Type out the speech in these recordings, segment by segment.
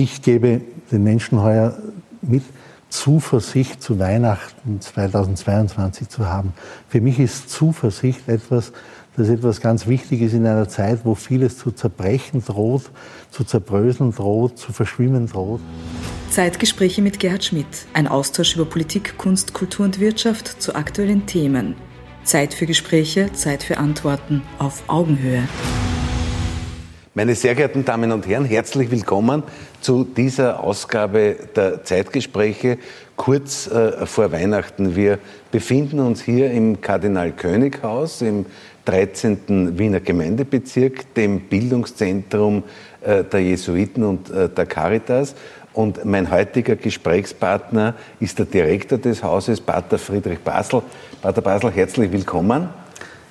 ich gebe den Menschen heuer mit, Zuversicht zu Weihnachten 2022 zu haben. Für mich ist Zuversicht etwas, das etwas ganz Wichtiges in einer Zeit, wo vieles zu zerbrechen droht, zu zerbröseln droht, zu verschwimmen droht. Zeitgespräche mit Gerhard Schmidt. Ein Austausch über Politik, Kunst, Kultur und Wirtschaft zu aktuellen Themen. Zeit für Gespräche, Zeit für Antworten auf Augenhöhe. Meine sehr geehrten Damen und Herren, herzlich willkommen zu dieser Ausgabe der Zeitgespräche kurz äh, vor Weihnachten. Wir befinden uns hier im Kardinal König Haus im 13. Wiener Gemeindebezirk, dem Bildungszentrum äh, der Jesuiten und äh, der Caritas. Und mein heutiger Gesprächspartner ist der Direktor des Hauses, Pater Friedrich Basel. Pater Basel, herzlich willkommen.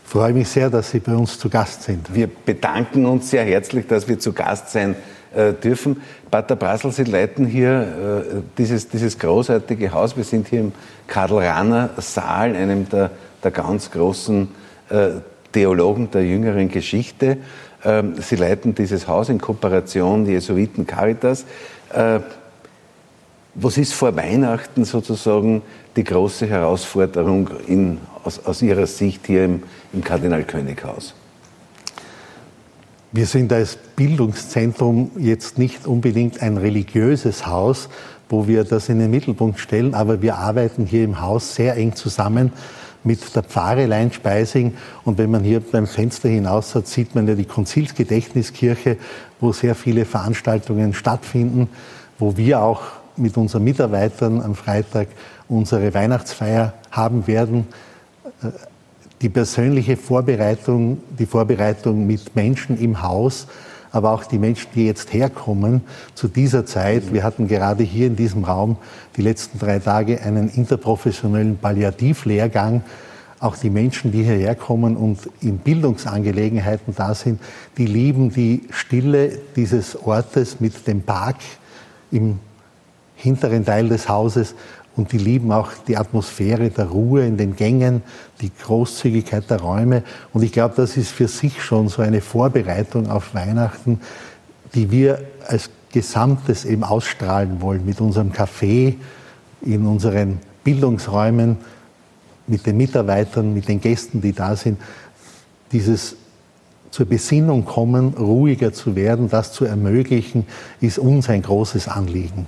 Ich freue mich sehr, dass Sie bei uns zu Gast sind. Wir bedanken uns sehr herzlich, dass wir zu Gast sein äh, dürfen. Pater Brasel, Sie leiten hier äh, dieses, dieses großartige Haus. Wir sind hier im Karl-Rahner Saal, einem der, der ganz großen äh, Theologen der jüngeren Geschichte. Ähm, Sie leiten dieses Haus in Kooperation Jesuiten Caritas. Äh, was ist vor Weihnachten sozusagen die große Herausforderung in, aus, aus Ihrer Sicht hier im, im Kardinal-König-Haus? Wir sind als Bildungszentrum jetzt nicht unbedingt ein religiöses Haus, wo wir das in den Mittelpunkt stellen, aber wir arbeiten hier im Haus sehr eng zusammen mit der Pfarre Leinspeising. Und wenn man hier beim Fenster hinaus hat, sieht man ja die Konzilsgedächtniskirche, wo sehr viele Veranstaltungen stattfinden, wo wir auch mit unseren Mitarbeitern am Freitag unsere Weihnachtsfeier haben werden. Äh, die persönliche Vorbereitung, die Vorbereitung mit Menschen im Haus, aber auch die Menschen, die jetzt herkommen zu dieser Zeit. Wir hatten gerade hier in diesem Raum die letzten drei Tage einen interprofessionellen Palliativlehrgang. Auch die Menschen, die hierher kommen und in Bildungsangelegenheiten da sind, die lieben die Stille dieses Ortes mit dem Park im hinteren Teil des Hauses und die lieben auch die Atmosphäre der Ruhe in den Gängen, die Großzügigkeit der Räume. Und ich glaube, das ist für sich schon so eine Vorbereitung auf Weihnachten, die wir als Gesamtes eben ausstrahlen wollen mit unserem Café, in unseren Bildungsräumen, mit den Mitarbeitern, mit den Gästen, die da sind. Dieses zur Besinnung kommen, ruhiger zu werden, das zu ermöglichen, ist uns ein großes Anliegen.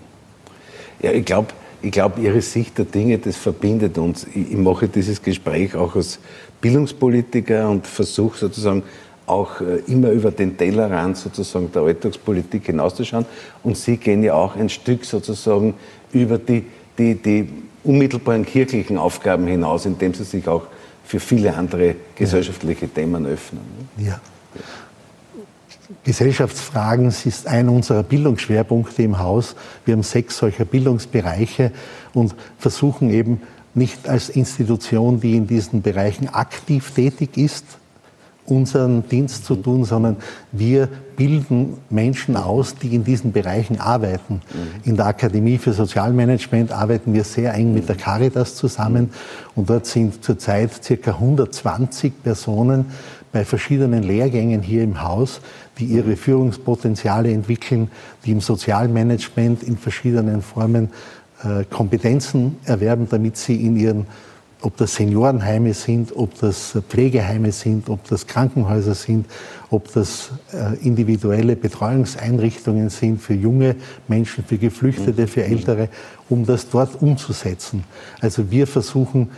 Ja, ich glaube, ich glaube, Ihre Sicht der Dinge, das verbindet uns. Ich, mache dieses Gespräch auch als Bildungspolitiker und versuche sozusagen auch äh, immer über den Tellerrand sozusagen der Alltagspolitik hinauszuschauen. Und Sie gehen ja auch ein Stück sozusagen über die, die, die unmittelbaren kirchlichen Aufgaben hinaus, indem Sie sich auch für viele andere gesellschaftliche. Themen öffnen. Ja. Gesellschaftsfragen ist ein unserer Bildungsschwerpunkte im Haus. Wir haben sechs solcher Bildungsbereiche und versuchen eben nicht als Institution, die in diesen Bereichen aktiv tätig ist, unseren Dienst zu tun, sondern wir bilden Menschen aus, die in diesen Bereichen arbeiten. In der Akademie für Sozialmanagement arbeiten wir sehr eng mit der Caritas zusammen und dort sind zurzeit circa 120 Personen bei verschiedenen Lehrgängen hier im Haus, die ihre Führungspotenziale entwickeln, die im Sozialmanagement in verschiedenen Formen äh, Kompetenzen erwerben, damit sie in ihren, ob das Seniorenheime sind, ob das Pflegeheime sind, ob das Krankenhäuser sind, ob das äh, individuelle Betreuungseinrichtungen sind für junge Menschen, für Geflüchtete, für Ältere, um das dort umzusetzen. Also wir versuchen,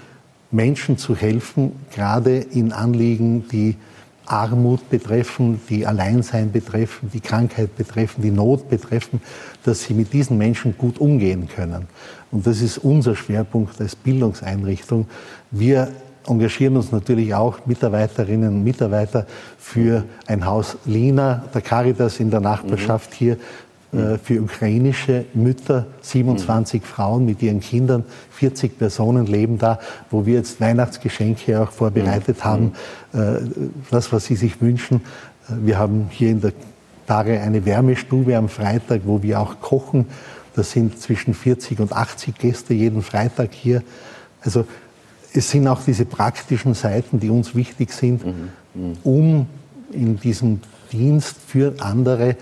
Menschen zu helfen, gerade in Anliegen, die Armut betreffen, die Alleinsein betreffen, die Krankheit betreffen, die Not betreffen, dass sie mit diesen Menschen gut umgehen können. Und das ist unser Schwerpunkt als Bildungseinrichtung. Wir engagieren uns natürlich auch Mitarbeiterinnen und Mitarbeiter für ein Haus Lina, der Caritas in der Nachbarschaft mhm. hier, äh, für ukrainische Mütter, 27 mhm. Frauen mit ihren Kindern, 40 Personen leben da, wo wir jetzt Weihnachtsgeschenke auch vorbereitet mhm. haben, äh, das, was sie sich wünschen. Äh, wir haben hier in der Tage eine Wärmestube am Freitag, wo wir auch kochen. Das sind zwischen 40 und 80 Gäste jeden Freitag hier. Also es sind auch diese praktischen Seiten, die uns wichtig sind, mhm. um in diesem Dienst für andere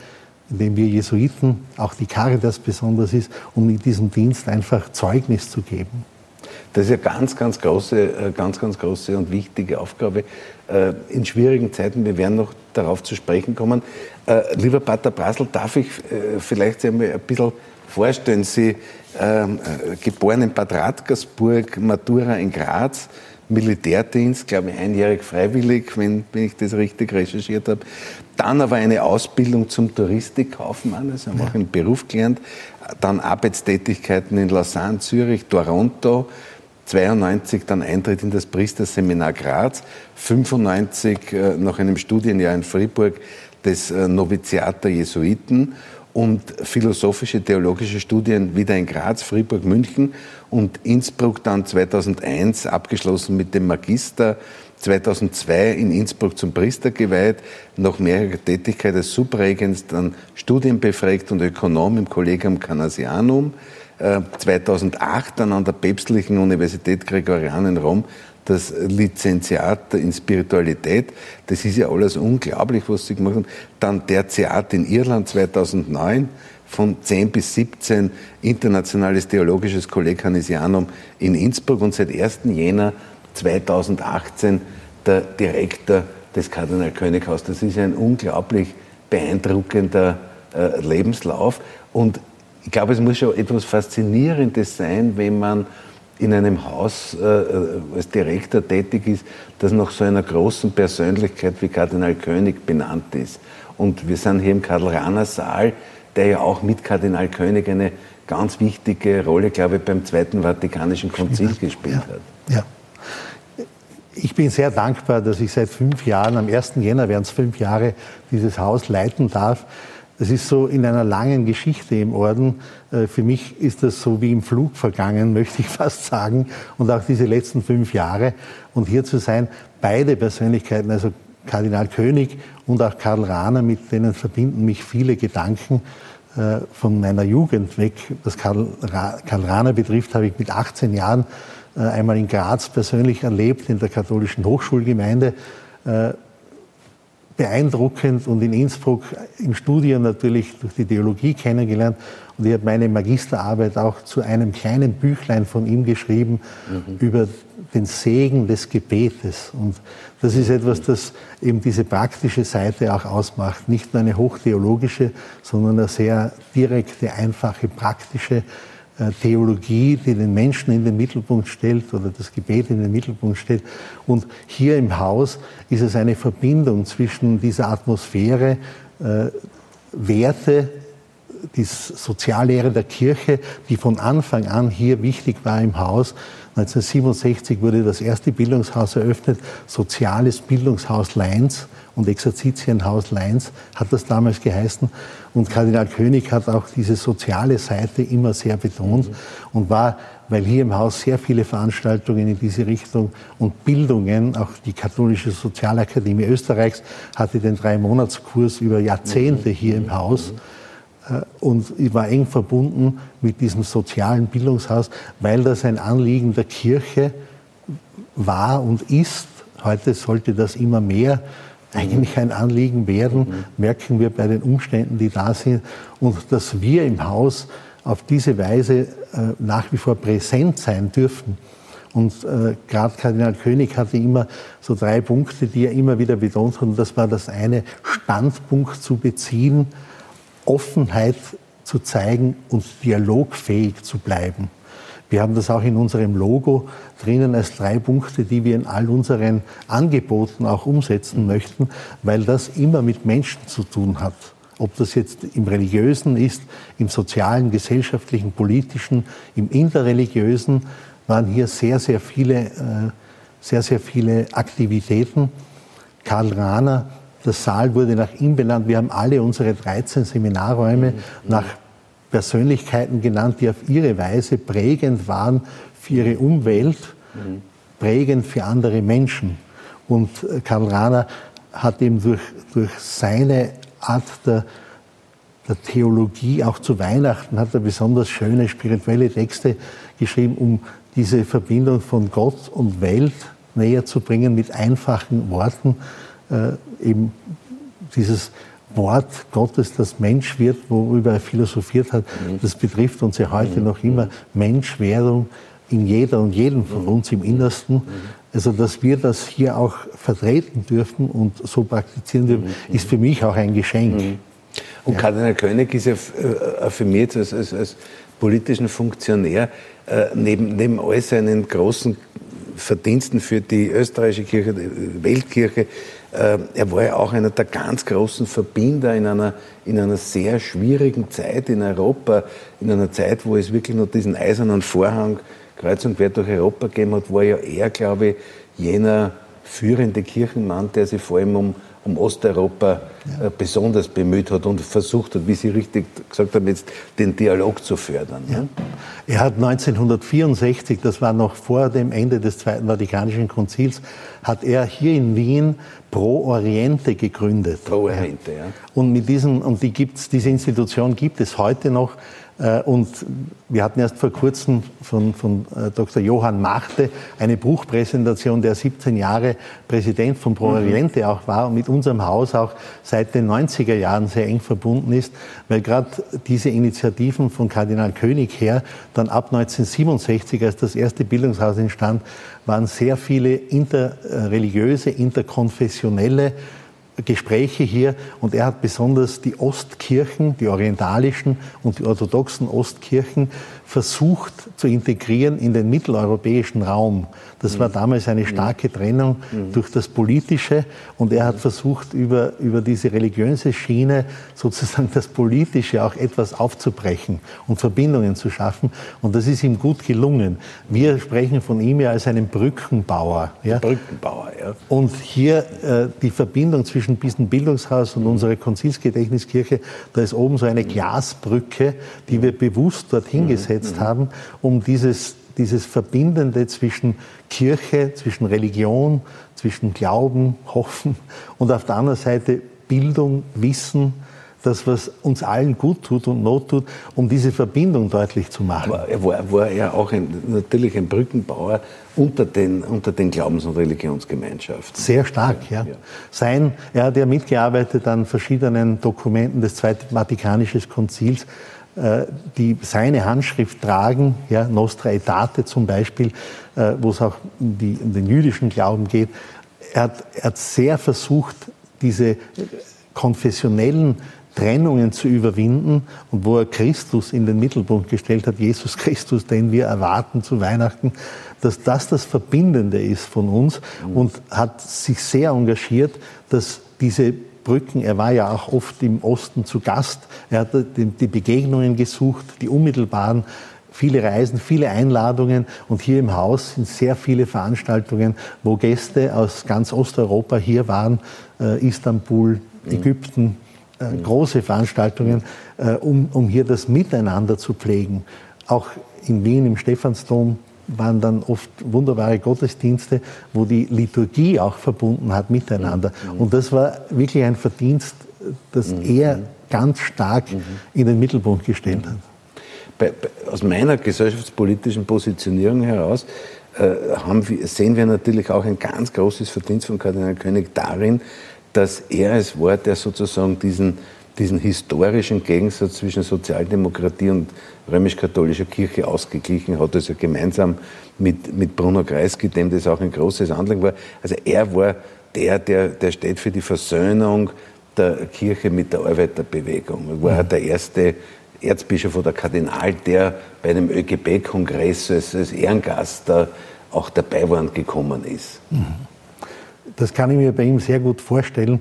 in dem wir Jesuiten, auch die Caritas besonders ist, um in diesem Dienst einfach Zeugnis zu geben. Das ist eine ganz, ganz große, äh, ganz, ganz große und wichtige Aufgabe äh, in schwierigen Zeiten. Wir werden noch darauf zu sprechen kommen. Äh, lieber Pater Brasel, darf ich vielleicht einmal ein bisschen vorstellen? Sie ähm, geboren in Bad Radkersburg, Matura in Graz, Militärdienst, glaube ich, einjährig freiwillig, wenn, wenn ich das richtig recherchiert habe. Dann aber eine Ausbildung zum Touristikkaufmann, also haben ja. auch einen Beruf gelernt. Dann Arbeitstätigkeiten in Lausanne, Zürich, Toronto. 92 dann Eintritt in das Priesterseminar Graz. 95 äh, nach einem Studienjahr in Fribourg das äh, Noviziat der Jesuiten und philosophische, theologische Studien wieder in Graz, Fribourg, München und Innsbruck dann 2001 abgeschlossen mit dem Magister 2002 in Innsbruck zum Priester geweiht, nach mehrerer Tätigkeit als Subregens dann Studienbefragt und Ökonom im Collegium Canasianum. 2008 äh, dann an der Päpstlichen Universität Gregorian in Rom das Lizenziat in Spiritualität. Das ist ja alles unglaublich, was sie gemacht haben. Dann Theater in Irland 2009 von 10 bis 17 internationales theologisches Kolleg Hanesianum in Innsbruck und seit 1. Jänner 2018 der Direktor des Kardinal Könighaus. Das ist ein unglaublich beeindruckender äh, Lebenslauf. Und ich glaube, es muss schon etwas Faszinierendes sein, wenn man in einem Haus äh, äh, als Direktor tätig ist, das nach so einer großen Persönlichkeit wie Kardinal König benannt ist. Und wir sind hier im Karl-Rahner Saal, der ja auch mit Kardinal König eine ganz wichtige Rolle, glaube ich, beim Zweiten Vatikanischen Konzil gespielt ja. hat. Ja. Ich bin sehr dankbar, dass ich seit fünf Jahren, am 1. Jänner werden es fünf Jahre, dieses Haus leiten darf. Das ist so in einer langen Geschichte im Orden. Äh, für mich ist das so wie im Flug vergangen, möchte ich fast sagen. Und auch diese letzten fünf Jahre. Und hier zu sein, beide Persönlichkeiten, also Kardinal König und auch Karl Rahner, mit denen verbinden mich viele Gedanken äh, von meiner Jugend weg. Was Karl, Rahner betrifft, habe ich mit 18 Jahren äh, einmal in Graz persönlich erlebt, in der katholischen Hochschulgemeinde beeindruckend und in Innsbruck im Studium natürlich durch die Theologie kennengelernt. Und ich habe meine Magisterarbeit auch zu einem kleinen Büchlein von ihm geschrieben mhm. über den Segen des Gebetes. Und das ist etwas, das eben diese praktische Seite auch ausmacht. Nicht nur eine hochtheologische, sondern eine sehr direkte, einfache, praktische Theologie, die den Menschen in den Mittelpunkt stellt oder das Gebet in den Mittelpunkt stellt. Und hier im Haus ist es eine Verbindung zwischen dieser Atmosphäre, äh, Werte, die Soziallehre der Kirche, die von Anfang an hier wichtig war im Haus. 1967 wurde das erste Bildungshaus eröffnet, Soziales Bildungshaus Leins und Exerzitienhaus Leins hat das damals geheißen. Und Kardinal König hat auch diese soziale Seite immer sehr betont mhm. und war, weil hier im Haus sehr viele Veranstaltungen in diese Richtung und Bildungen, auch die Katholische Sozialakademie Österreichs hatte den Drei-Monats-Kurs über Jahrzehnte mhm. hier im Haus äh, und war eng verbunden mit diesem sozialen Bildungshaus, weil das ein Anliegen der Kirche war und ist. Heute sollte das immer mehr eigentlich ein Anliegen werden, merken wir bei den Umständen, die da sind. Und dass wir im Haus auf diese Weise äh, nach wie vor präsent sein dürfen. Und äh, gerade Kardinal König hatte immer so drei Punkte, die er immer wieder betont hat. Und das war das eine, Standpunkt zu beziehen, Offenheit zu zeigen und dialogfähig zu bleiben. Wir haben das auch in unserem Logo drinnen als drei Punkte, die wir in all unseren Angeboten auch umsetzen möchten, weil das immer mit Menschen zu tun hat. Ob das jetzt im religiösen ist, im sozialen, gesellschaftlichen, politischen, im interreligiösen, waren hier sehr, sehr viele, äh, sehr, sehr viele Aktivitäten. Karl Rahner, der Saal wurde nach ihm benannt. Wir haben alle unsere 13 Seminarräume nach Persönlichkeiten genannt, die auf ihre Weise prägend waren für ihre Umwelt, mhm. prägend für andere Menschen. Und äh, Karl Rahner hat eben durch, durch seine Art der, der Theologie, auch zu Weihnachten, hat er besonders schöne spirituelle Texte geschrieben, um diese Verbindung von Gott und Welt näher zu bringen mit einfachen Worten. Äh, eben dieses Wort Gottes, das Mensch wird, worüber er philosophiert hat, mhm. das betrifft uns ja heute mhm. noch immer. Menschwerdung in jeder und jedem von uns im Innersten. Also, dass wir das hier auch vertreten dürfen und so praktizieren dürfen, ist für mich auch ein Geschenk. Und ja. Kardinal König ist ja äh, für mich als, als, als politischen Funktionär äh, neben, neben all seinen großen Verdiensten für die österreichische Kirche, die Weltkirche, er war ja auch einer der ganz großen Verbinder in einer, in einer sehr schwierigen Zeit in Europa, in einer Zeit, wo es wirklich noch diesen eisernen Vorhang kreuz und quer durch Europa gegeben hat, war ja er, glaube ich, jener führende Kirchenmann, der sich vor allem um um Osteuropa ja. äh, besonders bemüht hat und versucht hat, wie Sie richtig gesagt haben, jetzt den Dialog zu fördern. Ja. Er hat 1964, das war noch vor dem Ende des Zweiten Vatikanischen Konzils, hat er hier in Wien Pro Oriente gegründet. Pro Oriente, ja. Und mit diesen, und die gibt's, diese Institution gibt es heute noch. Äh, und wir hatten erst vor kurzem von, von äh, Dr. Johann Machte eine Buchpräsentation, der 17 Jahre Präsident von Pro Oriente mhm. auch war und mit unserem Haus auch seit den 90er Jahren sehr eng verbunden ist, weil gerade diese Initiativen von Kardinal König her, dann ab 1967, als das erste Bildungshaus entstand, waren sehr viele interreligiöse, interkonfessionelle Gespräche hier und er hat besonders die Ostkirchen, die orientalischen und die orthodoxen Ostkirchen versucht zu integrieren in den mitteleuropäischen Raum. Das war mhm. damals eine starke mhm. Trennung mhm. durch das Politische und er hat versucht, über, über diese religiöse Schiene sozusagen das Politische auch etwas aufzubrechen und Verbindungen zu schaffen und das ist ihm gut gelungen. Wir sprechen von ihm ja als einem Brückenbauer. Ja? Brückenbauer, ja. Und hier äh, die Verbindung zwischen diesem Bildungshaus und unserer Konzilsgedächtniskirche, da ist oben so eine Glasbrücke, die wir bewusst dorthin gesetzt haben, um dieses dieses Verbindende zwischen Kirche, zwischen Religion, zwischen Glauben, Hoffen und auf der anderen Seite Bildung, Wissen, das, was uns allen gut tut und not tut, um diese Verbindung deutlich zu machen. Aber er war, war ja auch ein, natürlich ein Brückenbauer unter den, unter den Glaubens- und Religionsgemeinschaften. Sehr stark, ja. ja. Sein, er hat ja mitgearbeitet an verschiedenen Dokumenten des Zweiten Vatikanischen Konzils, die seine Handschrift tragen, ja, Nostra Aetate zum Beispiel, äh, wo es auch um, die, um den jüdischen Glauben geht. Er hat, er hat sehr versucht, diese konfessionellen Trennungen zu überwinden und wo er Christus in den Mittelpunkt gestellt hat, Jesus Christus, den wir erwarten zu Weihnachten, dass das das Verbindende ist von uns und hat sich sehr engagiert, dass diese Brücken. Er war ja auch oft im Osten zu Gast. Er hat die Begegnungen gesucht, die unmittelbaren, viele Reisen, viele Einladungen. Und hier im Haus sind sehr viele Veranstaltungen, wo Gäste aus ganz Osteuropa hier waren, äh, Istanbul, mhm. Ägypten, äh, mhm. große Veranstaltungen, äh, um, um hier das Miteinander zu pflegen. Auch in Wien im Stephansdom waren dann oft wunderbare Gottesdienste, wo die Liturgie auch verbunden hat miteinander. Mhm. Und das war wirklich ein Verdienst, das mhm. er ganz stark mhm. in den Mittelpunkt gestellt hat. Bei, bei, aus meiner gesellschaftspolitischen Positionierung heraus äh, wir, sehen wir natürlich auch ein ganz großes Verdienst von Kardinal König darin, dass er es war, der sozusagen diesen diesen historischen Gegensatz zwischen Sozialdemokratie und römisch-katholischer Kirche ausgeglichen hat, also gemeinsam mit, mit Bruno Kreisky, dem das auch ein großes Anliegen war. Also er war der, der, der steht für die Versöhnung der Kirche mit der Arbeiterbewegung. Er war mhm. der erste Erzbischof oder Kardinal, der bei dem ÖGB-Kongress als, als Ehrengast da auch dabei war und gekommen ist. Mhm. Das kann ich mir bei ihm sehr gut vorstellen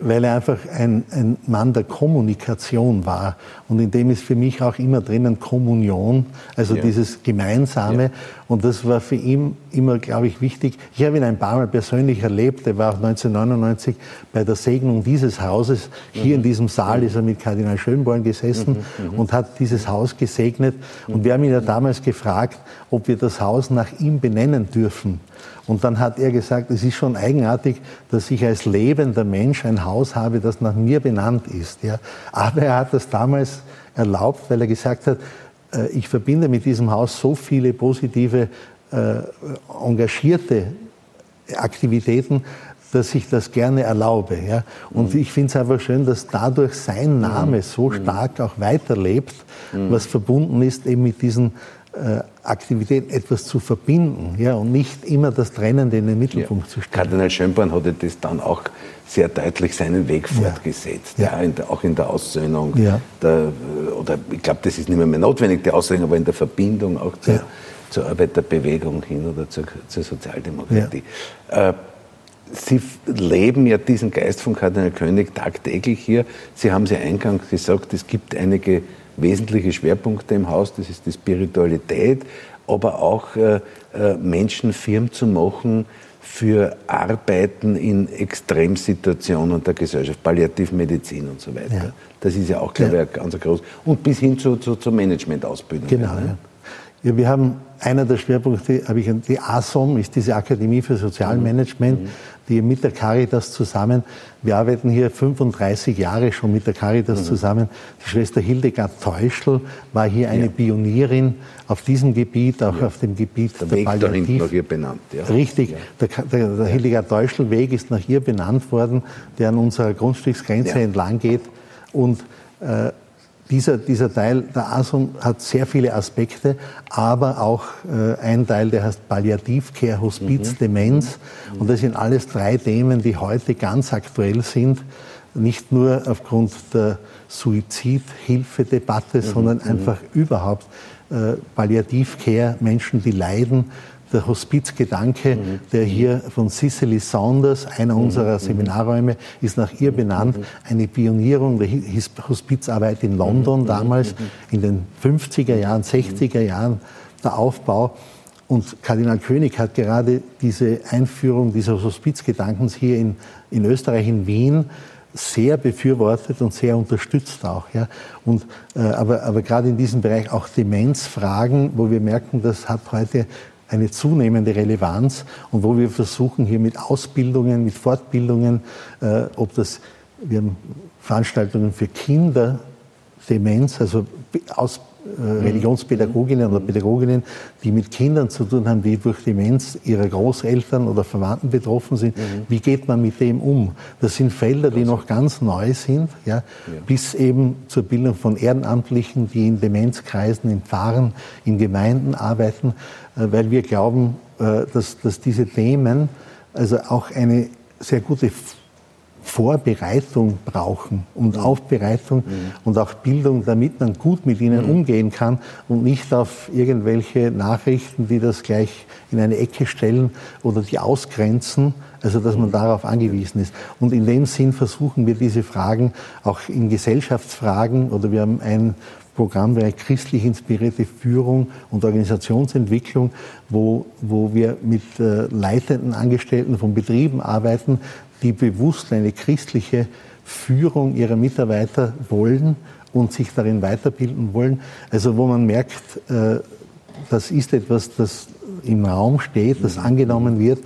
weil er einfach ein, ein Mann der Kommunikation war. Und in dem ist für mich auch immer drinnen Kommunion, also ja. dieses Gemeinsame. Ja. Und das war für ihn immer, glaube ich, wichtig. Ich habe ihn ein paar Mal persönlich erlebt. Er war auch 1999 bei der Segnung dieses Hauses. Hier mhm. in diesem Saal ist er mit Kardinal Schönborn gesessen mhm. mhm. und hat dieses Haus gesegnet. Und wir haben ihn ja damals gefragt, ob wir das Haus nach ihm benennen dürfen. Und dann hat er gesagt, es ist schon eigenartig, dass ich als lebender Mensch ein Haus habe, das nach mir benannt ist. Ja. Aber er hat das damals erlaubt, weil er gesagt hat, äh, ich verbinde mit diesem Haus so viele positive, äh, engagierte Aktivitäten, dass ich das gerne erlaube. Ja? Und mhm. ich finde es einfach schön, dass dadurch sein Name mhm. so stark auch weiterlebt, mhm. was verbunden ist eben mit diesen äh, Aktivität etwas zu verbinden ja, und nicht immer das Trennende in den Mittelpunkt ja. zu stellen. Kardinal Schönborn hatte das dann auch sehr deutlich seinen Weg ja. fortgesetzt, ja. in der, auch in der Aussöhnung. Der, oder ich glaube, das ist nicht mehr, mehr notwendig, die Aussöhnung, aber in der Verbindung auch zur, zur Arbeiterbewegung hin oder zur, zur Sozialdemokratie. Äh, Sie leben ja diesen Geist von Kardinal König tagtäglich hier. Sie haben es ja eingangs gesagt, es gibt einige wesentliche Schwerpunkte im Haus, das ist die Spiritualität, aber auch äh, äh, Menschen firm zu machen für Arbeiten in Extremsituationen der Gesellschaft, Palliativmedizin und so weiter. Ja. Das ist ja auch, glaube ich, ja. ganz groß. Und bis hin zu, zu, zur Managementausbildung. Genau. Ja. ja. wir haben einer der Schwerpunkte, habe ich die ASOM, ist diese Akademie für Sozialmanagement. Mhm die mit der Caritas zusammen, wir arbeiten hier 35 Jahre schon mit der Caritas mhm. zusammen. Die Schwester Hildegard Teuschel war hier eine ja. Pionierin auf diesem Gebiet, auch ja. auf dem Gebiet der, der Weg Palliativ. nach ihr benannt. Ja. Richtig, der, der, der Hildegard Teuschel Weg ist nach ihr benannt worden, der an unserer Grundstücksgrenze entlang geht und äh, dieser, dieser Teil der ASUM hat sehr viele Aspekte, aber auch äh, ein Teil, der heißt Palliativcare, Hospiz, mhm. Demenz. Mhm. Und das sind alles drei Themen, die heute ganz aktuell sind. Nicht nur aufgrund der Suizidhilfedebatte, mhm. sondern mhm. einfach überhaupt äh, Palliativcare, Menschen, die leiden, der Hospizgedanke, mhm. der hier von Cicely Saunders, einer mhm. unserer mhm. Seminarräume, ist nach ihr benannt. Mhm. Eine Pionierung der Hospizarbeit in London damals, in den 50er Jahren, 60er Jahren, der Aufbau. Und Kardinal König hat gerade diese Einführung dieses Hospizgedankens hier in, in Österreich, in Wien, sehr befürwortet und sehr unterstützt auch. Ja. Und, äh, aber, aber gerade in diesem Bereich auch Demenzfragen, wo wir merken, das hat heute eine zunehmende Relevanz und wo wir versuchen, hier mit Ausbildungen, mit Fortbildungen, äh, ob das, wir haben Veranstaltungen für Kinder, Demenz, also aus, mhm. Religionspädagoginnen oder Pädagoginnen, die mit Kindern zu tun haben, die durch Demenz ihrer Großeltern oder Verwandten betroffen sind. Mhm. Wie geht man mit dem um? Das sind Felder, die noch ganz neu sind, ja, ja. bis eben zur Bildung von Ehrenamtlichen, die in Demenzkreisen, in Pfarren, in Gemeinden arbeiten, äh, weil wir glauben, äh, dass, dass diese Themen also auch eine sehr gute Vorbereitung brauchen und mhm. Aufbereitung mhm. und auch Bildung, damit man gut mit ihnen mhm. umgehen kann und nicht auf irgendwelche Nachrichten, die das gleich in eine Ecke stellen oder die ausgrenzen, also dass man mhm. darauf angewiesen ist. Und in dem Sinn versuchen wir diese Fragen auch in Gesellschaftsfragen oder wir haben ein Programmbereich christlich inspirierte Führung und Organisationsentwicklung, wo, wo wir mit äh, leitenden Angestellten von Betrieben arbeiten, die bewusst eine christliche Führung ihrer Mitarbeiter wollen und sich darin weiterbilden wollen. Also wo man merkt, äh, das ist etwas, das im Raum steht, das angenommen wird.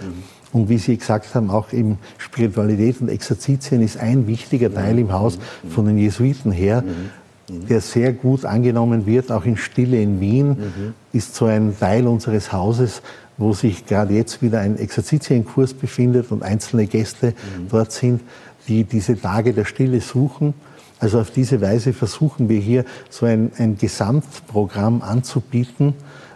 Und wie Sie gesagt haben, auch eben Spiritualität und Exerzitien ist ein wichtiger Teil im Haus von den Jesuiten her, der sehr gut angenommen wird, auch in Stille in Wien, ist so ein Teil unseres Hauses, wo sich gerade jetzt wieder ein Exerzitienkurs befindet und einzelne Gäste mhm. dort sind, die diese Tage der Stille suchen. Also auf diese Weise versuchen wir hier so ein, ein Gesamtprogramm anzubieten,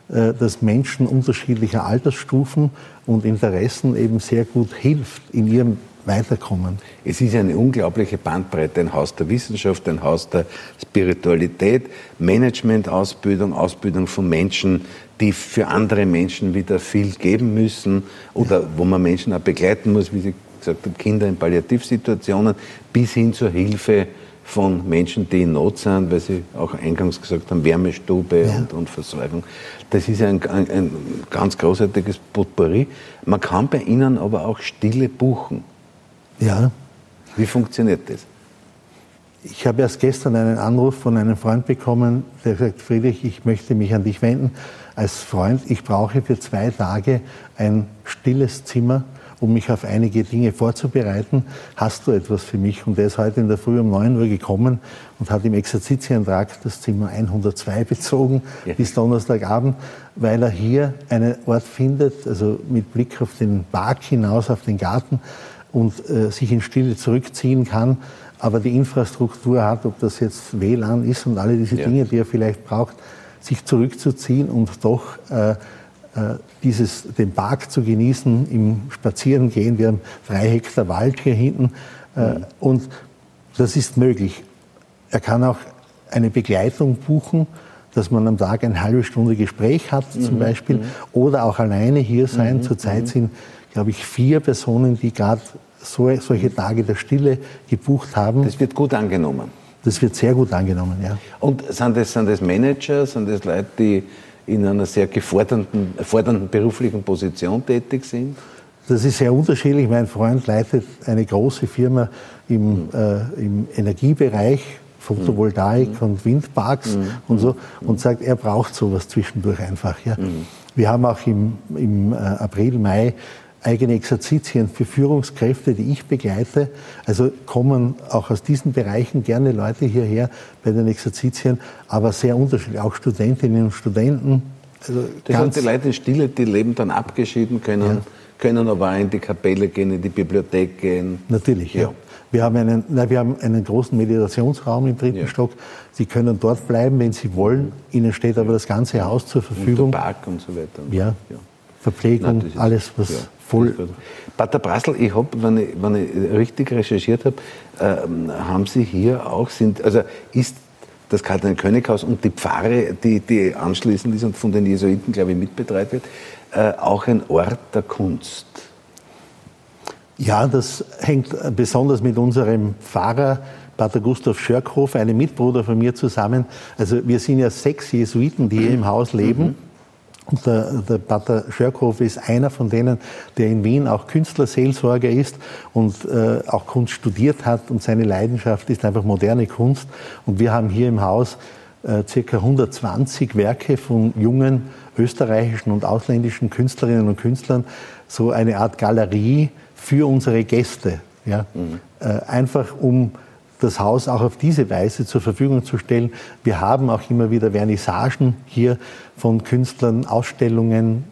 äh, das Menschen unterschiedlicher Altersstufen und Interessen eben sehr gut hilft in ihrem weiterkommen. Es ist eine unglaubliche Bandbreite, ein Haus der Wissenschaft, ein Haus der Spiritualität, Management-Ausbildung, Ausbildung von Menschen, die für andere Menschen wieder viel geben müssen oder wo man Menschen auch begleiten muss, wie Sie gesagt haben, Kinder in Palliativsituationen, bis hin zur Hilfe von Menschen, die in Not sind, weil Sie auch eingangs gesagt haben, Wärmestube ja. und, und, Versorgung. Das ist ein, ein, ein ganz großartiges Potpourri. Man kann bei Ihnen aber auch Stille buchen. Ja. Wie funktioniert das? Ich habe erst gestern einen Anruf von einem Freund bekommen, der sagt, Friedrich, ich möchte mich an dich wenden als Freund. Ich brauche für zwei Tage ein stilles Zimmer, um mich auf einige Dinge vorzubereiten. Hast du etwas für mich? Und er ist heute in der Früh um 9 Uhr gekommen und hat im Exerzitieantrag das Zimmer 102 bezogen ja. bis Donnerstagabend, weil er hier einen Ort findet, also mit Blick auf den Park hinaus, auf den Garten, und äh, sich in Stille zurückziehen kann, aber die Infrastruktur hat, ob das jetzt WLAN ist und alle diese ja. Dinge, die er vielleicht braucht, sich zurückzuziehen und doch äh, äh, dieses, den Park zu genießen, im Spazierengehen. Wir haben drei Hektar Wald hier hinten äh, mhm. und das ist möglich. Er kann auch eine Begleitung buchen, dass man am Tag eine halbe Stunde Gespräch hat zum mhm. Beispiel mhm. oder auch alleine hier sein. Mhm. Zurzeit mhm. sind, glaube ich, vier Personen, die gerade so, solche Tage der Stille gebucht haben. Das wird gut angenommen. Das wird sehr gut angenommen, ja. Und sind das, sind das Manager, sind das Leute, die in einer sehr gefordernden fordernden beruflichen Position tätig sind? Das ist sehr unterschiedlich. Mein Freund leitet eine große Firma im, äh, im Energiebereich, Photovoltaik mhm. und Windparks mhm. und so, und sagt, er braucht sowas zwischendurch einfach. Ja. Mhm. Wir haben auch im, im äh, April, Mai eigene Exerzitien für Führungskräfte, die ich begleite. Also kommen auch aus diesen Bereichen gerne Leute hierher bei den Exerzitien, aber sehr unterschiedlich, auch Studentinnen und Studenten. Also das heißt, die Leute in Stille, die leben dann abgeschieden, können, ja. können aber auch in die Kapelle gehen, in die Bibliothek gehen. Natürlich, ja. ja. Wir haben, einen, nein, wir haben einen großen Meditationsraum im dritten ja. Stock. Sie können dort bleiben, wenn Sie wollen. Ihnen steht aber das ganze Haus zur Verfügung. Und der Park und so weiter. Ja. Verpflegung, Nein, alles, was ja, voll. Pater Brassel, ich habe, wenn ich, wenn ich richtig recherchiert habe, äh, haben Sie hier auch, sind, also ist das Kardinal Könighaus und die Pfarre, die, die anschließend ist und von den Jesuiten, glaube ich, mitbetreut wird, äh, auch ein Ort der Kunst. Ja, das hängt besonders mit unserem Pfarrer Pater Gustav Schörkhoff, einem Mitbruder von mir zusammen. Also wir sind ja sechs Jesuiten, die hier im Haus leben. Mhm. Und der, der Pater Schörkhoff ist einer von denen, der in Wien auch Künstlerseelsorger ist und äh, auch Kunst studiert hat. Und seine Leidenschaft ist einfach moderne Kunst. Und wir haben hier im Haus äh, circa 120 Werke von jungen österreichischen und ausländischen Künstlerinnen und Künstlern. So eine Art Galerie für unsere Gäste. Ja? Mhm. Äh, einfach um das Haus auch auf diese Weise zur Verfügung zu stellen. Wir haben auch immer wieder Vernissagen hier von Künstlern, Ausstellungen.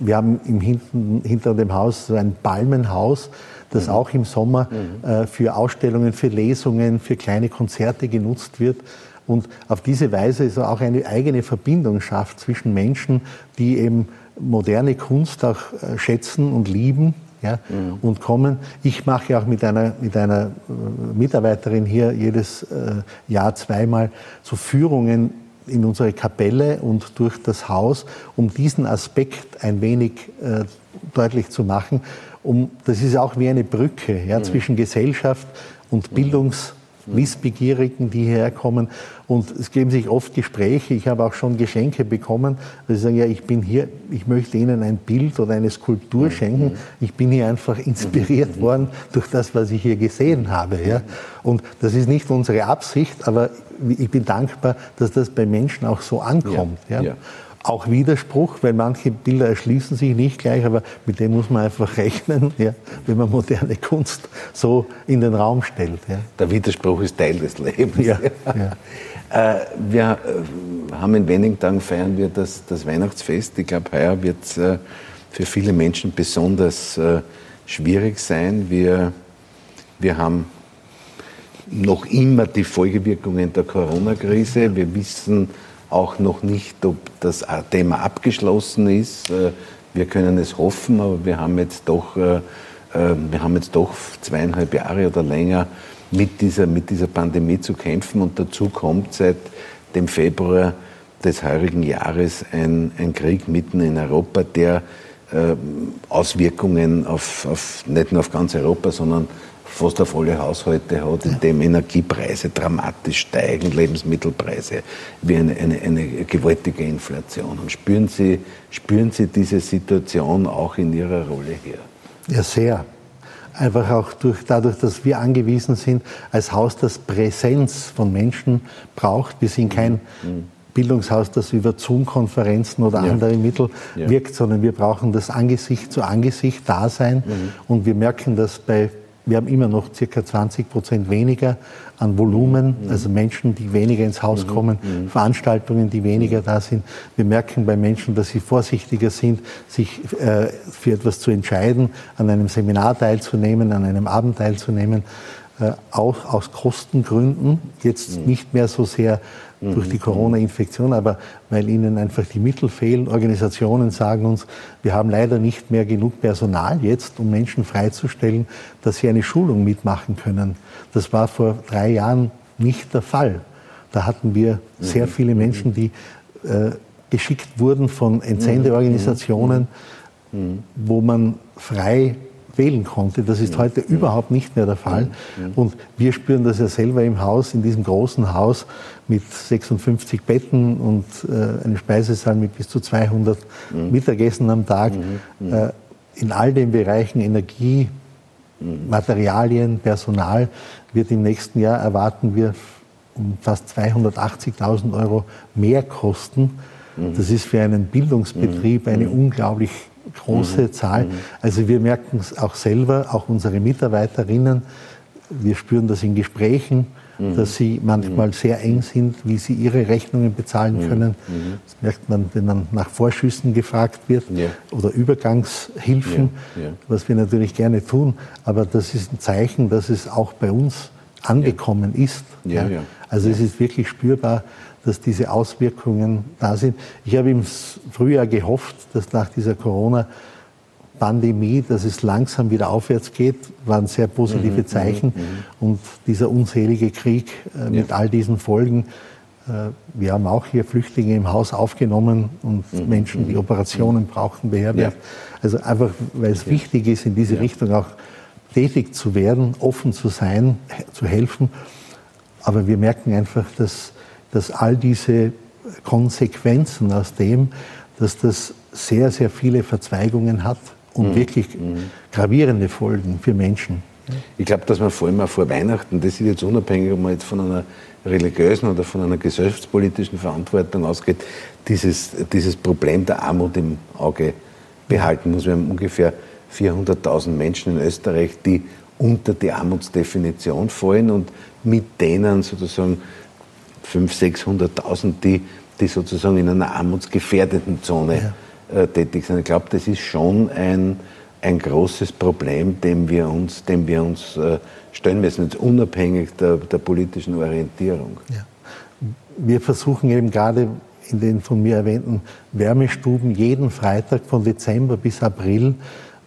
Wir haben im hinten, hinter dem Haus so ein Palmenhaus, das mhm. auch im Sommer mhm. äh, für Ausstellungen, für Lesungen, für kleine Konzerte genutzt wird. Und auf diese Weise ist auch eine eigene Verbindung schafft zwischen Menschen, die eben moderne Kunst auch äh, schätzen und lieben ja, mhm. und kommen. Ich mache auch mit einer, mit einer äh, Mitarbeiterin hier jedes äh, Jahr zweimal so Führungen in unsere Kapelle und durch das Haus, um diesen Aspekt ein wenig äh, deutlich zu machen. Um, das ist auch wie eine Brücke ja, mhm. zwischen Gesellschaft und. Bildungs- Wissbegierigen, die herkommen. Und es geben sich oft Gespräche. Ich habe auch schon Geschenke bekommen. Sie sagen, ja, ich bin hier, ich möchte Ihnen ein Bild oder eine Skulptur schenken. Ich bin hier einfach inspiriert worden durch das, was ich hier gesehen habe. Ja. Und das ist nicht unsere Absicht, aber ich bin dankbar, dass das bei Menschen auch so ankommt. Ja. ja auch Widerspruch, weil manche Bilder erschließen sich nicht gleich, aber mit dem muss man einfach rechnen, ja, wenn man moderne Kunst so in den Raum stellt. Ja. Der Widerspruch ist Teil des Lebens. Ja. Äh, wir äh, haben in wenigen Tagen feiern wir das, das Weihnachtsfest. Ich glaube, heuer wird es äh, für viele Menschen besonders schwierig sein. Wir, wir haben noch immer die Folgewirkungen der Corona-Krise. Wir wissen, auch noch nicht, ob das Thema abgeschlossen ist. Äh, wir können es hoffen, aber wir haben jetzt doch, äh, äh, wir haben jetzt doch zweieinhalb Jahre oder länger mit dieser, mit dieser Pandemie zu kämpfen und dazu kommt seit dem Februar des heurigen Jahres ein, ein Krieg mitten in Europa, der Auswirkungen auf, auf, nicht nur auf ganz Europa, sondern fast auf alle Haushalte hat, in dem Energiepreise dramatisch steigen, Lebensmittelpreise, wie eine, eine, eine gewaltige Inflation. Und spüren Sie, spüren Sie diese Situation auch in Ihrer Rolle hier? Ja, sehr. Einfach auch durch, dadurch, dass wir angewiesen sind, als Haus, das Präsenz von Menschen braucht. Wir sind kein mhm. Bildungshaus, das über Zoom-Konferenzen oder ja. andere Mittel ja. wirkt, sondern wir brauchen das Angesicht zu Angesicht Dasein. Mhm. Und wir merken das bei wir haben immer noch circa 20 Prozent weniger an Volumen, mhm. also Menschen, die weniger ins Haus mhm. kommen, mhm. Veranstaltungen, die weniger da sind. Wir merken bei Menschen, dass sie vorsichtiger sind, sich äh, für etwas zu entscheiden, an einem Seminar teilzunehmen, an einem Abend teilzunehmen, auch aus Kostengründen. Jetzt mhm. nicht mehr so sehr durch die mhm. Corona-Infektion, aber weil ihnen einfach die Mittel fehlen. Organisationen sagen uns, wir haben leider nicht mehr genug Personal jetzt, um Menschen freizustellen, dass sie eine Schulung mitmachen können. Das war vor drei Jahren nicht der Fall. Da hatten wir sehr mhm. viele Menschen, die äh, geschickt wurden von Entsendeorganisationen, wo man frei wählen konnte. Das ist heute überhaupt nicht mehr der Fall. Und wir spüren das ja selber im Haus, in diesem großen Haus mit 56 Betten und äh, einem Speisesaal mit bis zu 200 Mittagessen am Tag. Äh, in all den Bereichen Energie, Materialien, Personal wird im nächsten Jahr erwarten wir um fast 280.000 Euro mehr kosten. Das ist für einen Bildungsbetrieb eine unglaublich große mhm. Zahl. Mhm. Also wir merken es auch selber, auch unsere Mitarbeiterinnen. Wir spüren das in Gesprächen, mhm. dass sie manchmal mhm. sehr eng sind, wie sie ihre Rechnungen bezahlen mhm. können. Das merkt man, wenn man nach Vorschüssen gefragt wird ja. oder Übergangshilfen, ja. Ja. was wir natürlich gerne tun. Aber das ist ein Zeichen, dass es auch bei uns angekommen ist. Also es ist wirklich spürbar, dass diese Auswirkungen da sind. Ich habe im Frühjahr gehofft, dass nach dieser Corona-Pandemie, dass es langsam wieder aufwärts geht, waren sehr positive mhm, Zeichen. Mhm, mhm. Und dieser unselige Krieg äh, mit all diesen Folgen, äh, wir haben auch hier Flüchtlinge im Haus aufgenommen und mhm, Menschen, die mhm, Operationen brauchen, beherbergt. Also einfach, weil es wichtig ist, in diese Richtung auch tätig zu werden, offen zu sein, zu helfen. Aber wir merken einfach, dass dass all diese Konsequenzen aus dem, dass das sehr, sehr viele Verzweigungen hat und mhm. wirklich mhm. gravierende Folgen für Menschen. Ich glaube, dass man vor allem auch vor Weihnachten, das ist jetzt unabhängig, ob man jetzt von einer religiösen oder von einer gesellschaftspolitischen Verantwortung ausgeht, dieses, dieses Problem der Armut im Auge behalten muss. Wir haben ungefähr 400.000 Menschen in Österreich, die unter die Armutsdefinition fallen und mit denen sozusagen 500.000, 600.000, die, die sozusagen in einer armutsgefährdeten Zone ja. äh, tätig sind. Ich glaube, das ist schon ein, ein großes Problem, dem wir uns, dem wir uns äh, stellen müssen, jetzt unabhängig der, der politischen Orientierung. Ja. Wir versuchen eben gerade in den von mir erwähnten Wärmestuben jeden Freitag von Dezember bis April,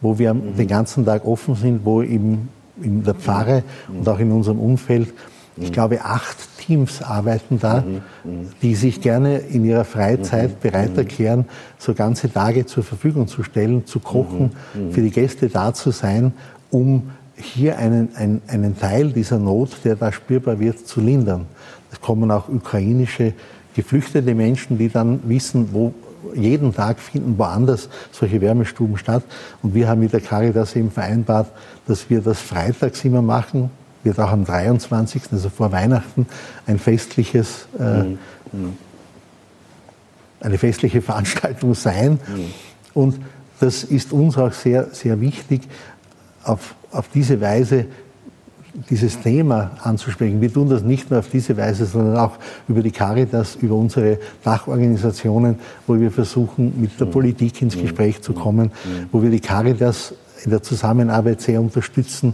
wo wir mhm. den ganzen Tag offen sind, wo eben in der Pfarre mhm. und auch in unserem Umfeld ich glaube, acht Teams arbeiten da, mhm, mhm. die sich gerne in ihrer Freizeit mhm, bereit erklären, so ganze Tage zur Verfügung zu stellen, zu kochen, für die Gäste da zu sein, um hier einen, einen, einen Teil dieser Not, der da spürbar wird, zu lindern. Es kommen auch ukrainische geflüchtete Menschen, die dann wissen, wo jeden Tag finden woanders solche Wärmestuben statt. Und wir haben mit der Caritas eben vereinbart, dass wir das freitags immer machen, wird auch am 23., also vor Weihnachten, ein festliches, äh, mhm. eine festliche Veranstaltung sein. Mhm. Und das ist uns auch sehr, sehr wichtig, auf, auf diese Weise dieses Thema anzusprechen. Wir tun das nicht nur auf diese Weise, sondern auch über die Caritas, über unsere Dachorganisationen, wo wir versuchen, mit der mhm. Politik ins mhm. Gespräch zu kommen, mhm. wo wir die Caritas in der Zusammenarbeit sehr unterstützen,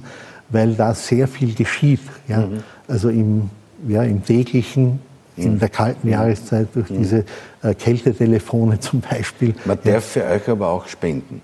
weil da sehr viel geschieht. Ja? Mhm. Also im, ja, im täglichen, in mhm. der kalten mhm. Jahreszeit durch mhm. diese äh, Kältetelefone zum Beispiel. Man ja. darf für euch aber auch spenden.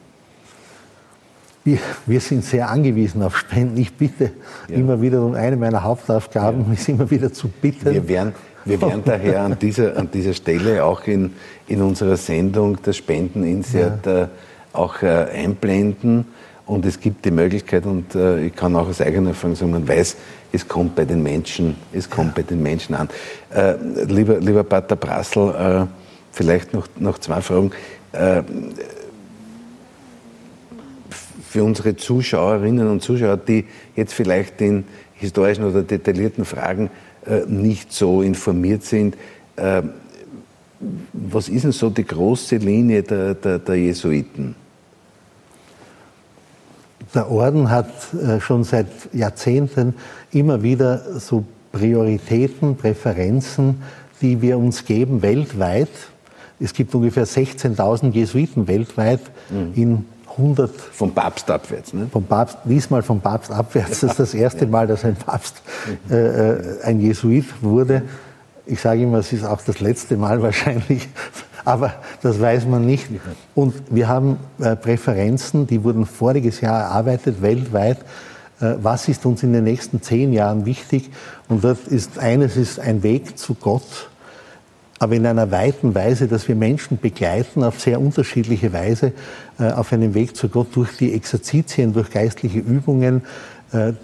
Wir, wir sind sehr angewiesen auf Spenden. Ich bitte ja. immer wieder um eine meiner Hauptaufgaben ja. ist immer wieder zu bitten. Wir werden, wir werden daher an dieser, an dieser Stelle auch in, in unserer Sendung das Spendeninsert ja. äh, auch äh, einblenden. Und es gibt die Möglichkeit, und äh, ich kann auch aus eigener Erfahrung sagen, man weiß, es kommt bei den Menschen, es kommt ja. bei den Menschen an. Äh, lieber, lieber Pater Brassel, äh, vielleicht noch, noch zwei Fragen. Äh, für unsere Zuschauerinnen und Zuschauer, die jetzt vielleicht in historischen oder detaillierten Fragen äh, nicht so informiert sind, äh, was ist denn so die große Linie der, der, der Jesuiten? Der Orden hat äh, schon seit Jahrzehnten immer wieder so Prioritäten, Präferenzen, die wir uns geben weltweit. Es gibt ungefähr 16.000 Jesuiten weltweit mhm. in 100. Vom Papst abwärts, ne? Vom Papst, diesmal vom Papst abwärts. Das ist das erste Mal, dass ein Papst äh, äh, ein Jesuit wurde. Ich sage immer, es ist auch das letzte Mal wahrscheinlich, aber das weiß man nicht. Und wir haben äh, Präferenzen, die wurden voriges Jahr erarbeitet, weltweit. Äh, was ist uns in den nächsten zehn Jahren wichtig? Und das ist eines ist ein Weg zu Gott, aber in einer weiten Weise, dass wir Menschen begleiten auf sehr unterschiedliche Weise äh, auf einem Weg zu Gott durch die Exerzitien, durch geistliche Übungen,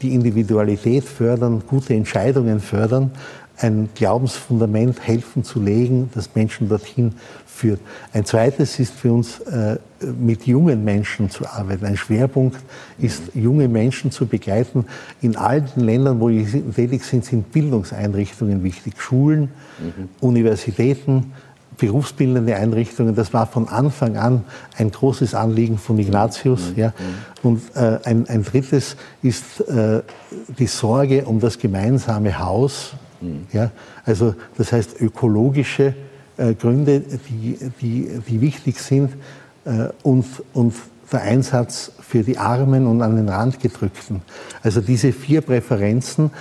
die Individualität fördern, gute Entscheidungen fördern, ein Glaubensfundament helfen zu legen, das Menschen dorthin führt. Ein zweites ist für uns, äh, mit jungen Menschen zu arbeiten. Ein Schwerpunkt ist, junge Menschen zu begleiten. In allen Ländern, wo wir tätig sind, sind Bildungseinrichtungen wichtig. Schulen, mhm. Universitäten, berufsbildende Einrichtungen. Das war von Anfang an ein großes Anliegen von Ignatius. Mhm. Ja. Und äh, ein, ein drittes ist äh, die Sorge um das gemeinsame Haus. Mhm. Ja. Also das heißt ökologische äh, Gründe, die, die, die wichtig sind äh, und, und der Einsatz für die Armen und an den Rand gedrückten. Also diese vier Präferenzen,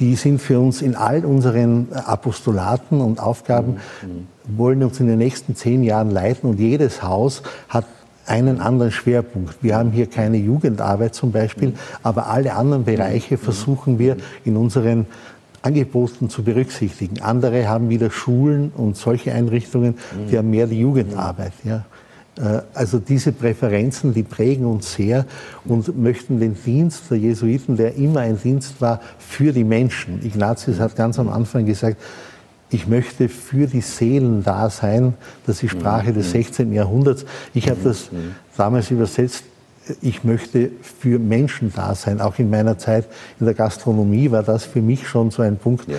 die sind für uns in all unseren Apostolaten und Aufgaben, mhm. wollen uns in den nächsten zehn Jahren leiten und jedes Haus hat einen anderen Schwerpunkt. Wir haben hier keine Jugendarbeit zum Beispiel, aber alle anderen Bereiche versuchen wir in unseren Angeboten zu berücksichtigen. Andere haben wieder Schulen und solche Einrichtungen, die haben mehr die Jugendarbeit. Ja. Äh, also diese Präferenzen, die prägen uns sehr und möchten den Dienst der Jesuiten, der immer ein Dienst war, für die Menschen. Ignatius hat ganz am Anfang gesagt, ich möchte für die Seelen da sein. Das ist die Sprache des 16. Jahrhunderts. Ich habe das damals übersetzt ich möchte für Menschen da sein. Auch in meiner Zeit in der Gastronomie war das für mich schon so ein Punkt, ja.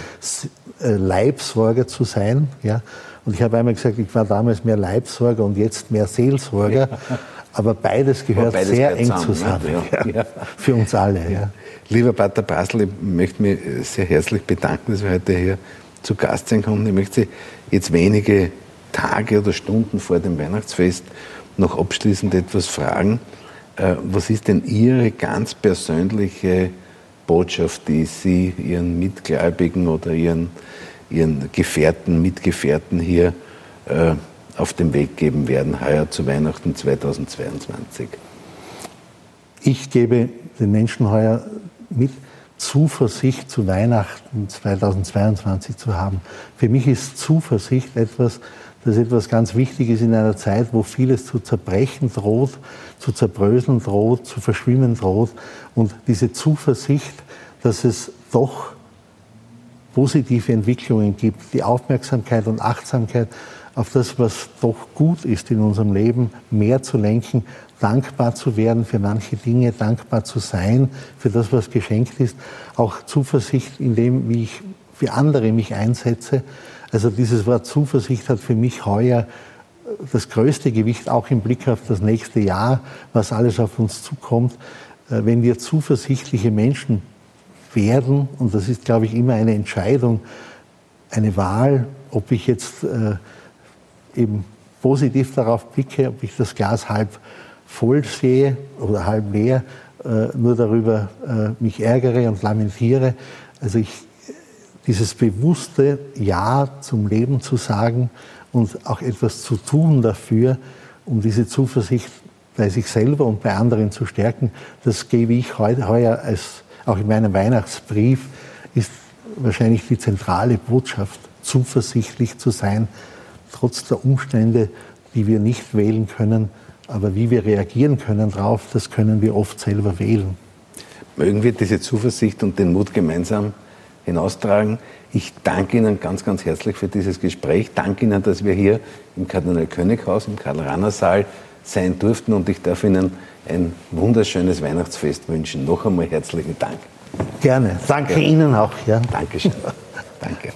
Äh, Leibsorger zu sein. Ja. Und ich habe einmal gesagt, ich war damals mehr Leibsorger und jetzt mehr Seelsorger. Ja. Aber beides gehört beides sehr eng zusammen. zusammen ne? ja. Für uns alle. Lieber Pater Brasl, ich möchte mich sehr herzlich bedanken, dass wir heute hier zu Gast sein konnten. Ich möchte Sie jetzt wenige Tage oder Stunden vor dem Weihnachtsfest noch abschließend etwas fragen. Äh, was ist denn Ihre ganz persönliche Botschaft, die Sie Ihren Mitgläubigen oder Ihren, Ihren Gefährten, Mitgefährten hier äh, auf den Weg geben werden, heuer zu Weihnachten 2022? Ich gebe den Menschen heuer mit, Zuversicht zu Weihnachten 2022 zu haben. Für mich ist Zuversicht etwas, das etwas ganz Wichtiges in einer Zeit, wo vieles zu zerbrechen droht, zu zerbröseln droht, zu verschwimmen droht. Und diese Zuversicht, dass es doch positive Entwicklungen gibt, die Aufmerksamkeit und Achtsamkeit auf das, was doch gut ist in unserem Leben, mehr zu lenken, dankbar zu werden für manche Dinge, dankbar zu sein für das, was geschenkt ist, auch Zuversicht in dem, wie ich für andere mich einsetze, also dieses Wort Zuversicht hat für mich heuer das größte Gewicht, auch im Blick auf das nächste Jahr, was alles auf uns zukommt. Äh, wenn wir zuversichtliche Menschen werden, und das ist, glaube ich, immer eine Entscheidung, eine Wahl, ob ich jetzt äh, eben positiv darauf blicke, ob ich das Glas halb voll sehe oder halb leer, äh, nur darüber mich ärgere und lamentiere. Also ich dieses bewusste Ja zum Leben zu sagen und auch etwas zu tun dafür, um diese Zuversicht bei sich selber und bei anderen zu stärken, das gebe ich heute, heuer als, auch in meinem Weihnachtsbrief, ist wahrscheinlich die zentrale Botschaft, zuversichtlich zu sein, trotz der Umstände, die wir nicht wählen können. Aber wie wir reagieren können darauf, das können wir oft selber wählen. Mögen wir diese Zuversicht und den Mut gemeinsam hinaustragen. Ich danke Ihnen ganz, ganz herzlich für dieses Gespräch. Danke Ihnen, dass wir hier im Kardinal Könighaus, im Karl-Rahner-Saal sein durften und ich darf Ihnen ein wunderschönes Weihnachtsfest wünschen. Noch einmal herzlichen Dank. Gerne. Danke ja. Ihnen auch. Ja. Dankeschön. Danke.